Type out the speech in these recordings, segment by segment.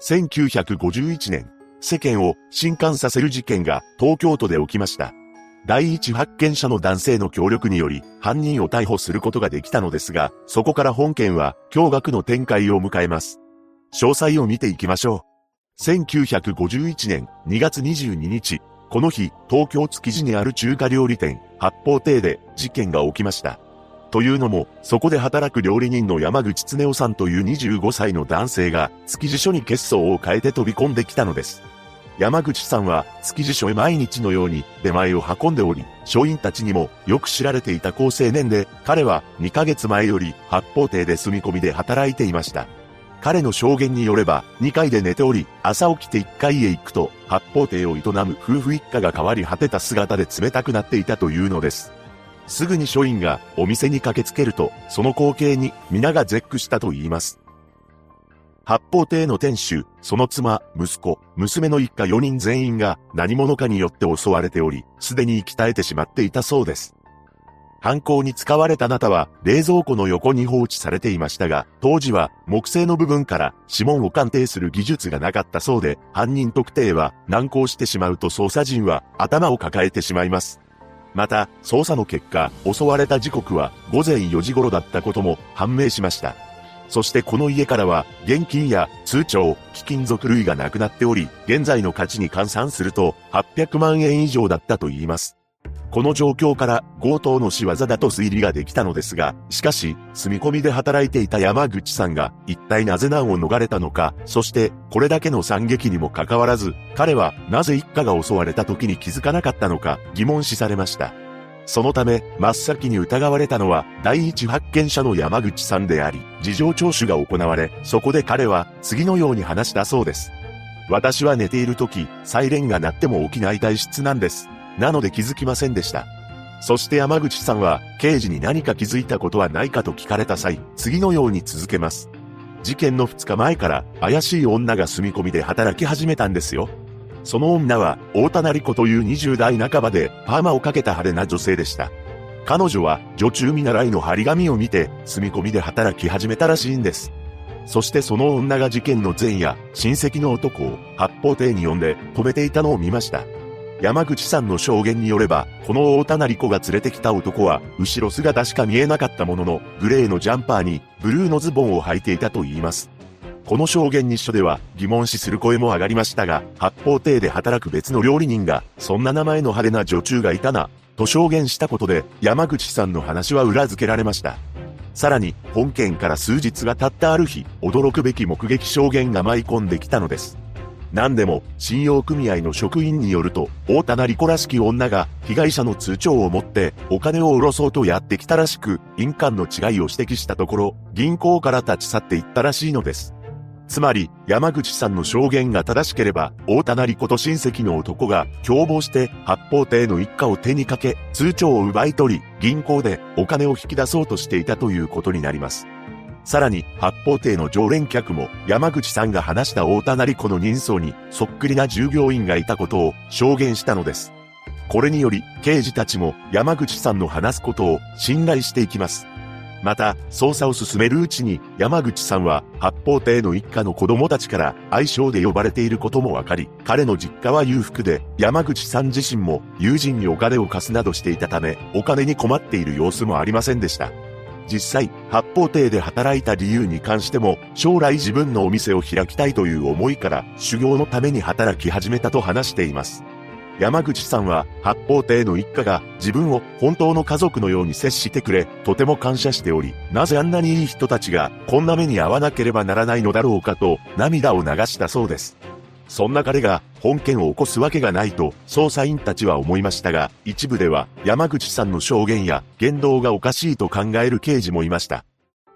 1951年、世間を震撼させる事件が東京都で起きました。第一発見者の男性の協力により犯人を逮捕することができたのですが、そこから本件は驚愕の展開を迎えます。詳細を見ていきましょう。1951年2月22日、この日、東京築地にある中華料理店、八方亭で事件が起きました。というのも、そこで働く料理人の山口恒夫さんという25歳の男性が、築地署に血相を変えて飛び込んできたのです。山口さんは、築地署へ毎日のように出前を運んでおり、署員たちにもよく知られていた高青年で、彼は2ヶ月前より八方亭で住み込みで働いていました。彼の証言によれば、2階で寝ており、朝起きて1階へ行くと、八方亭を営む夫婦一家が変わり果てた姿で冷たくなっていたというのです。すぐに署員がお店に駆けつけると、その光景に皆が絶句したと言います。八方亭の店主、その妻、息子、娘の一家4人全員が何者かによって襲われており、すでに生き絶えてしまっていたそうです。犯行に使われたナタは冷蔵庫の横に放置されていましたが、当時は木製の部分から指紋を鑑定する技術がなかったそうで、犯人特定は難航してしまうと捜査陣は頭を抱えてしまいます。また、捜査の結果、襲われた時刻は午前4時頃だったことも判明しました。そしてこの家からは、現金や通帳、貴金属類がなくなっており、現在の価値に換算すると、800万円以上だったと言います。この状況から強盗の仕業だと推理ができたのですが、しかし、住み込みで働いていた山口さんが一体なぜ難を逃れたのか、そしてこれだけの惨劇にもかかわらず、彼はなぜ一家が襲われた時に気づかなかったのか疑問視されました。そのため、真っ先に疑われたのは、第一発見者の山口さんであり、事情聴取が行われ、そこで彼は、次のように話したそうです。私は寝ている時、サイレンが鳴っても起きない体質なんです。なので気づきませんでした。そして山口さんは、刑事に何か気づいたことはないかと聞かれた際、次のように続けます。事件の2日前から怪しい女が住み込みで働き始めたんですよ。その女は、大田成子という20代半ばでパーマをかけた派手な女性でした。彼女は女中見習いの張り紙を見て、住み込みで働き始めたらしいんです。そしてその女が事件の前夜、親戚の男を八方亭に呼んで止めていたのを見ました。山口さんの証言によれば、この大田成子が連れてきた男は、後ろ姿しか見えなかったものの、グレーのジャンパーに、ブルーのズボンを履いていたと言います。この証言に書では、疑問視する声も上がりましたが、八方亭で働く別の料理人が、そんな名前の派手な女中がいたな、と証言したことで、山口さんの話は裏付けられました。さらに、本件から数日が経ったある日、驚くべき目撃証言が舞い込んできたのです。何でも、信用組合の職員によると、大田成子らしき女が、被害者の通帳を持って、お金を下ろそうとやってきたらしく、印鑑の違いを指摘したところ、銀行から立ち去っていったらしいのです。つまり、山口さんの証言が正しければ、大田成子と親戚の男が共謀して八方亭の一家を手にかけ、通帳を奪い取り、銀行でお金を引き出そうとしていたということになります。さらに、八方亭の常連客も、山口さんが話した大田成子の人相に、そっくりな従業員がいたことを証言したのです。これにより、刑事たちも山口さんの話すことを信頼していきます。また、捜査を進めるうちに、山口さんは、八方亭の一家の子供たちから愛称で呼ばれていることもわかり、彼の実家は裕福で、山口さん自身も友人にお金を貸すなどしていたため、お金に困っている様子もありませんでした。実際、八方亭で働いた理由に関しても、将来自分のお店を開きたいという思いから、修行のために働き始めたと話しています。山口さんは、八方亭の一家が自分を本当の家族のように接してくれ、とても感謝しており、なぜあんなにいい人たちがこんな目に遭わなければならないのだろうかと涙を流したそうです。そんな彼が本件を起こすわけがないと捜査員たちは思いましたが、一部では山口さんの証言や言動がおかしいと考える刑事もいました。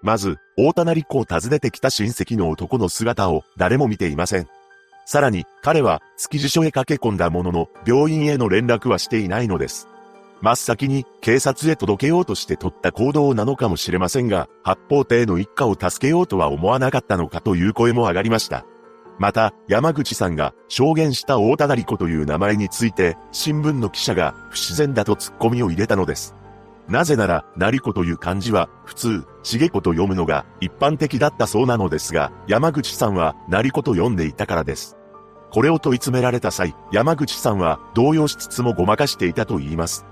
まず、大田成子を訪ねてきた親戚の男の姿を誰も見ていません。さらに、彼は築地署へ駆け込んだものの、病院への連絡はしていないのです。真っ先に警察へ届けようとして取った行動なのかもしれませんが、八方亭の一家を助けようとは思わなかったのかという声も上がりました。また、山口さんが証言した大田成子という名前について、新聞の記者が不自然だと突っ込みを入れたのです。なぜなら、成子という漢字は、普通、茂子と読むのが一般的だったそうなのですが、山口さんは、成子と読んでいたからです。これを問い詰められた際、山口さんは動揺しつつもごまかしていたと言います。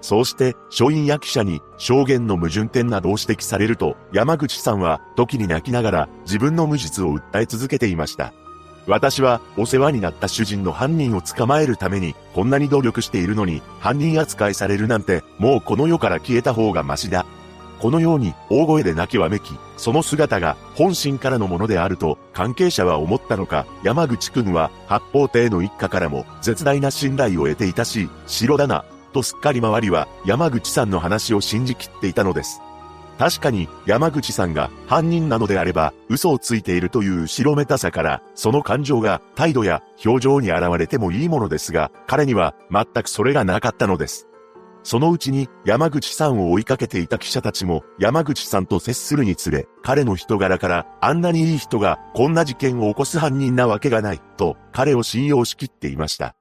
そうして、書院や記者に証言の矛盾点などを指摘されると、山口さんは時に泣きながら自分の無実を訴え続けていました。私はお世話になった主人の犯人を捕まえるためにこんなに努力しているのに犯人扱いされるなんてもうこの世から消えた方がマシだ。このように大声で泣きわめき、その姿が本心からのものであると関係者は思ったのか、山口くんは八方亭の一家からも絶大な信頼を得ていたし、城だな、とすっかり周りは山口さんの話を信じきっていたのです。確かに山口さんが犯人なのであれば嘘をついているという白めたさからその感情が態度や表情に現れてもいいものですが彼には全くそれがなかったのです。そのうちに山口さんを追いかけていた記者たちも山口さんと接するにつれ彼の人柄からあんなにいい人がこんな事件を起こす犯人なわけがないと彼を信用しきっていました。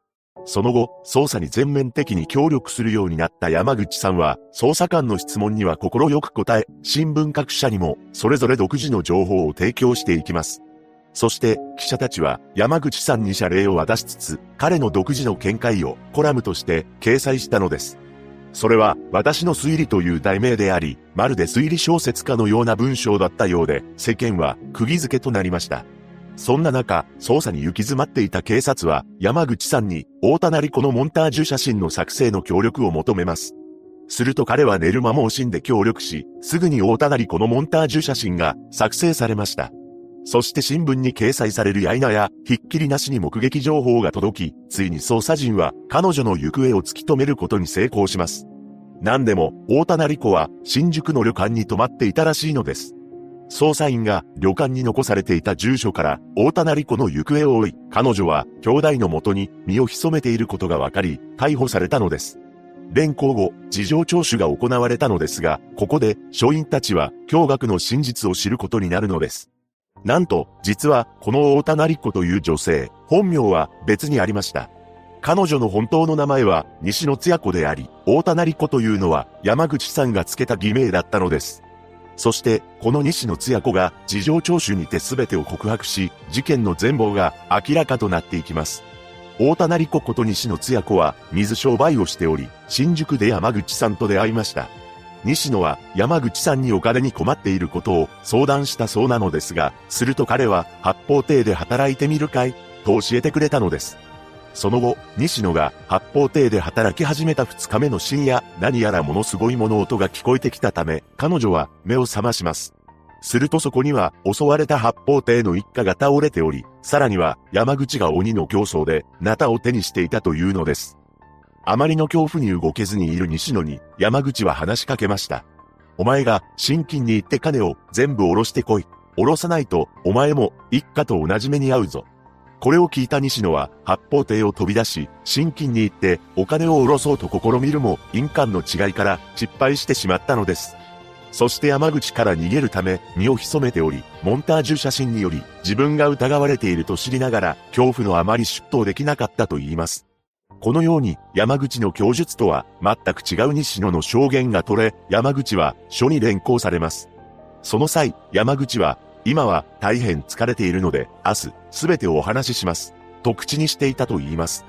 その後、捜査に全面的に協力するようになった山口さんは、捜査官の質問には心よく答え、新聞各社にも、それぞれ独自の情報を提供していきます。そして、記者たちは、山口さんに謝礼を渡しつつ、彼の独自の見解を、コラムとして掲載したのです。それは、私の推理という題名であり、まるで推理小説家のような文章だったようで、世間は、釘付けとなりました。そんな中、捜査に行き詰まっていた警察は、山口さんに、大田成子のモンタージュ写真の作成の協力を求めます。すると彼は寝る間も惜しんで協力し、すぐに大田成子のモンタージュ写真が作成されました。そして新聞に掲載されるやいなや、ひっきりなしに目撃情報が届き、ついに捜査陣は彼女の行方を突き止めることに成功します。何でも、大田成子は新宿の旅館に泊まっていたらしいのです。捜査員が旅館に残されていた住所から大田成子の行方を追い、彼女は兄弟のもとに身を潜めていることが分かり、逮捕されたのです。連行後、事情聴取が行われたのですが、ここで、署員たちは、驚愕の真実を知ることになるのです。なんと、実は、この大田成子という女性、本名は別にありました。彼女の本当の名前は、西野津也子であり、大田成子というのは、山口さんが付けた偽名だったのです。そして、この西野津也子が事情聴取にて全てを告白し、事件の全貌が明らかとなっていきます。大田成子こと西野津也子は水商売をしており、新宿で山口さんと出会いました。西野は山口さんにお金に困っていることを相談したそうなのですが、すると彼は八方亭で働いてみるかいと教えてくれたのです。その後、西野が八方亭で働き始めた二日目の深夜、何やらものすごい物音が聞こえてきたため、彼女は目を覚まします。するとそこには襲われた八方亭の一家が倒れており、さらには山口が鬼の競争で、ナタを手にしていたというのです。あまりの恐怖に動けずにいる西野に、山口は話しかけました。お前が、新金に行って金を全部下ろしてこい。下ろさないと、お前も、一家と同じ目に遭うぞ。これを聞いた西野は、八方亭を飛び出し、新金に行って、お金を下ろそうと試みるも、印鑑の違いから失敗してしまったのです。そして山口から逃げるため、身を潜めており、モンタージュ写真により、自分が疑われていると知りながら、恐怖のあまり出頭できなかったと言います。このように、山口の供述とは、全く違う西野の証言が取れ、山口は、署に連行されます。その際、山口は、今は大変疲れているので、明日、すべてお話しします。と口にしていたと言います。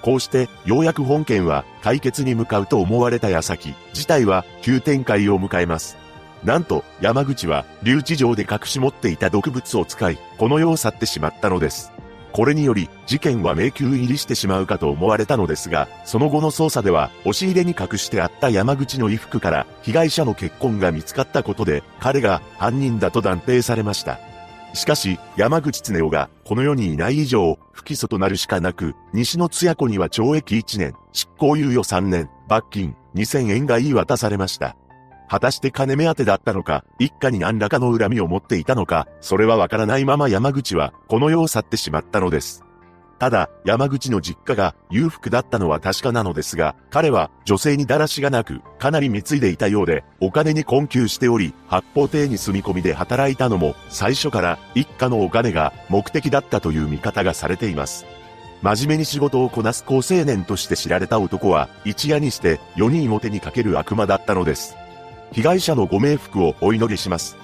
こうして、ようやく本件は解決に向かうと思われた矢先、事態は急展開を迎えます。なんと、山口は留置場で隠し持っていた毒物を使い、この世を去ってしまったのです。これにより、事件は迷宮入りしてしまうかと思われたのですが、その後の捜査では、押し入れに隠してあった山口の衣服から、被害者の血痕が見つかったことで、彼が犯人だと断定されました。しかし、山口恒夫がこの世にいない以上、不起訴となるしかなく、西野津也子には懲役1年、執行猶予3年、罰金2000円が言い渡されました。果たして金目当てだったのか、一家に何らかの恨みを持っていたのか、それはわからないまま山口は、この世を去ってしまったのです。ただ、山口の実家が裕福だったのは確かなのですが、彼は女性にだらしがなく、かなり貢いでいたようで、お金に困窮しており、八方亭に住み込みで働いたのも、最初から一家のお金が目的だったという見方がされています。真面目に仕事をこなす高青年として知られた男は、一夜にして4人を手にかける悪魔だったのです。被害者のご冥福をお祈りします。